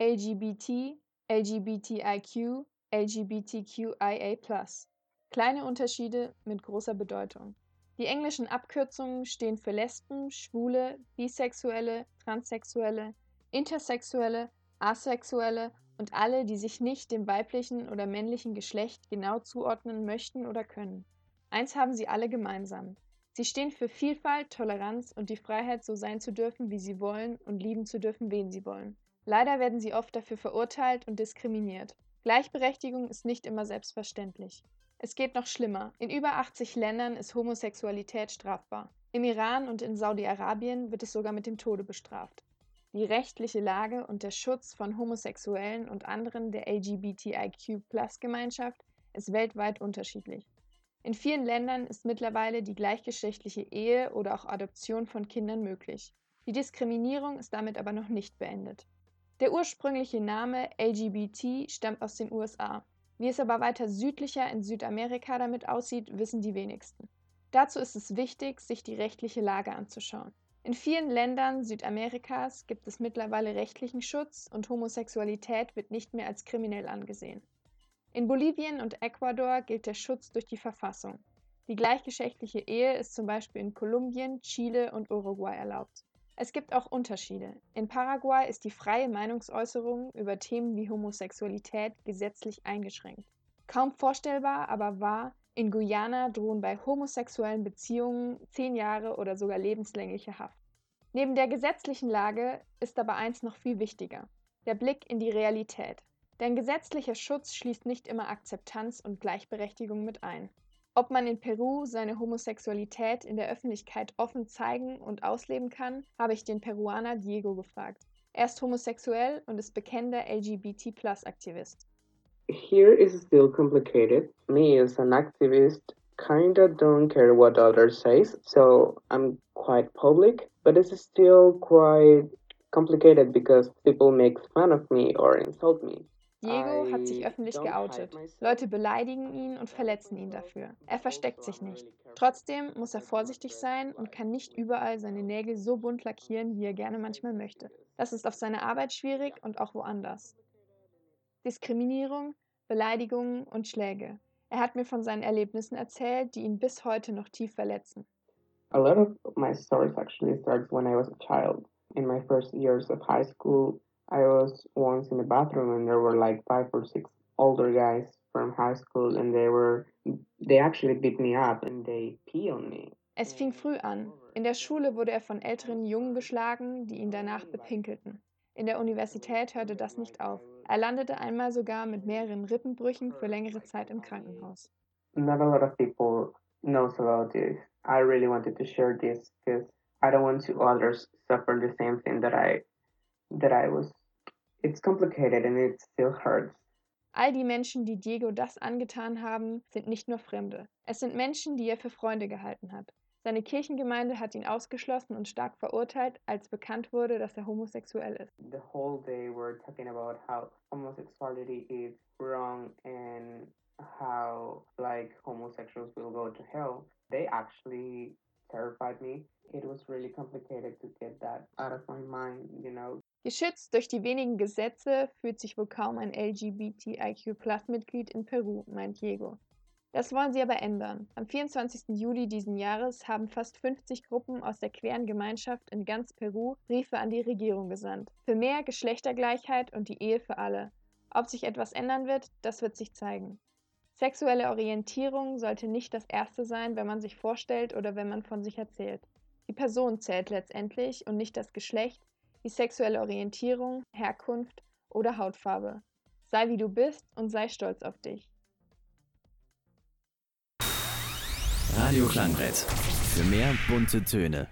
LGBT, LGBTIQ, LGBTQIA+. Kleine Unterschiede mit großer Bedeutung. Die englischen Abkürzungen stehen für Lesben, Schwule, Bisexuelle, Transsexuelle, Intersexuelle, Asexuelle und alle, die sich nicht dem weiblichen oder männlichen Geschlecht genau zuordnen möchten oder können. Eins haben sie alle gemeinsam. Sie stehen für Vielfalt, Toleranz und die Freiheit, so sein zu dürfen, wie sie wollen und lieben zu dürfen, wen sie wollen. Leider werden sie oft dafür verurteilt und diskriminiert. Gleichberechtigung ist nicht immer selbstverständlich. Es geht noch schlimmer. In über 80 Ländern ist Homosexualität strafbar. Im Iran und in Saudi-Arabien wird es sogar mit dem Tode bestraft. Die rechtliche Lage und der Schutz von Homosexuellen und anderen der LGBTIQ-Gemeinschaft ist weltweit unterschiedlich. In vielen Ländern ist mittlerweile die gleichgeschlechtliche Ehe oder auch Adoption von Kindern möglich. Die Diskriminierung ist damit aber noch nicht beendet. Der ursprüngliche Name LGBT stammt aus den USA. Wie es aber weiter südlicher in Südamerika damit aussieht, wissen die wenigsten. Dazu ist es wichtig, sich die rechtliche Lage anzuschauen. In vielen Ländern Südamerikas gibt es mittlerweile rechtlichen Schutz und Homosexualität wird nicht mehr als kriminell angesehen. In Bolivien und Ecuador gilt der Schutz durch die Verfassung. Die gleichgeschlechtliche Ehe ist zum Beispiel in Kolumbien, Chile und Uruguay erlaubt. Es gibt auch Unterschiede. In Paraguay ist die freie Meinungsäußerung über Themen wie Homosexualität gesetzlich eingeschränkt. Kaum vorstellbar, aber wahr, in Guyana drohen bei homosexuellen Beziehungen zehn Jahre oder sogar lebenslängliche Haft. Neben der gesetzlichen Lage ist aber eins noch viel wichtiger, der Blick in die Realität. Denn gesetzlicher Schutz schließt nicht immer Akzeptanz und Gleichberechtigung mit ein. Ob man in Peru seine Homosexualität in der Öffentlichkeit offen zeigen und ausleben kann, habe ich den Peruaner Diego gefragt. Er ist homosexuell und ist bekennender LGBT-Plus-Aktivist. Here is still complicated. Me as an activist kinda don't care what others say, so I'm quite public, but it's still quite complicated because people make fun of me or insult me. Diego hat sich öffentlich geoutet. Leute beleidigen ihn und verletzen ihn dafür. Er versteckt sich nicht. Trotzdem muss er vorsichtig sein und kann nicht überall seine Nägel so bunt lackieren, wie er gerne manchmal möchte. Das ist auf seiner Arbeit schwierig und auch woanders. Diskriminierung, Beleidigungen und Schläge. Er hat mir von seinen Erlebnissen erzählt, die ihn bis heute noch tief verletzen. A lot of my stories actually starts when I was a child. In my first years of high school, I was once in the bathroom and there were like five or six older guys from high school and they were they actually beat me up and they pee on me. Es fing früh an. In der Schule wurde er von älteren Jungen geschlagen, die ihn danach bepinkelten. In der Universität hörte das nicht auf. Er landete einmal sogar mit mehreren Rippenbrüchen für längere Zeit im Krankenhaus. Not a lot of people knows about this. I really wanted to share this because I don't want to others suffer the same thing that I that I was. It's complicated and it still hurts. All die Menschen, die Diego das angetan haben, sind nicht nur Fremde. Es sind Menschen, die er für Freunde gehalten hat. Seine Kirchengemeinde hat ihn ausgeschlossen und stark verurteilt, als bekannt wurde, dass er homosexuell ist. The whole day we're talking about how homosexuality is wrong and how like homosexuals will go to hell. They actually terrified me. It was really complicated to get that out of my mind, you know. Geschützt durch die wenigen Gesetze fühlt sich wohl kaum ein LGBTIQ-Plus-Mitglied in Peru, meint Diego. Das wollen sie aber ändern. Am 24. Juli diesen Jahres haben fast 50 Gruppen aus der queeren Gemeinschaft in ganz Peru Briefe an die Regierung gesandt. Für mehr Geschlechtergleichheit und die Ehe für alle. Ob sich etwas ändern wird, das wird sich zeigen. Sexuelle Orientierung sollte nicht das Erste sein, wenn man sich vorstellt oder wenn man von sich erzählt. Die Person zählt letztendlich und nicht das Geschlecht, die sexuelle Orientierung, Herkunft oder Hautfarbe. Sei wie du bist und sei stolz auf dich. Radio Klangbrett. Für mehr bunte Töne.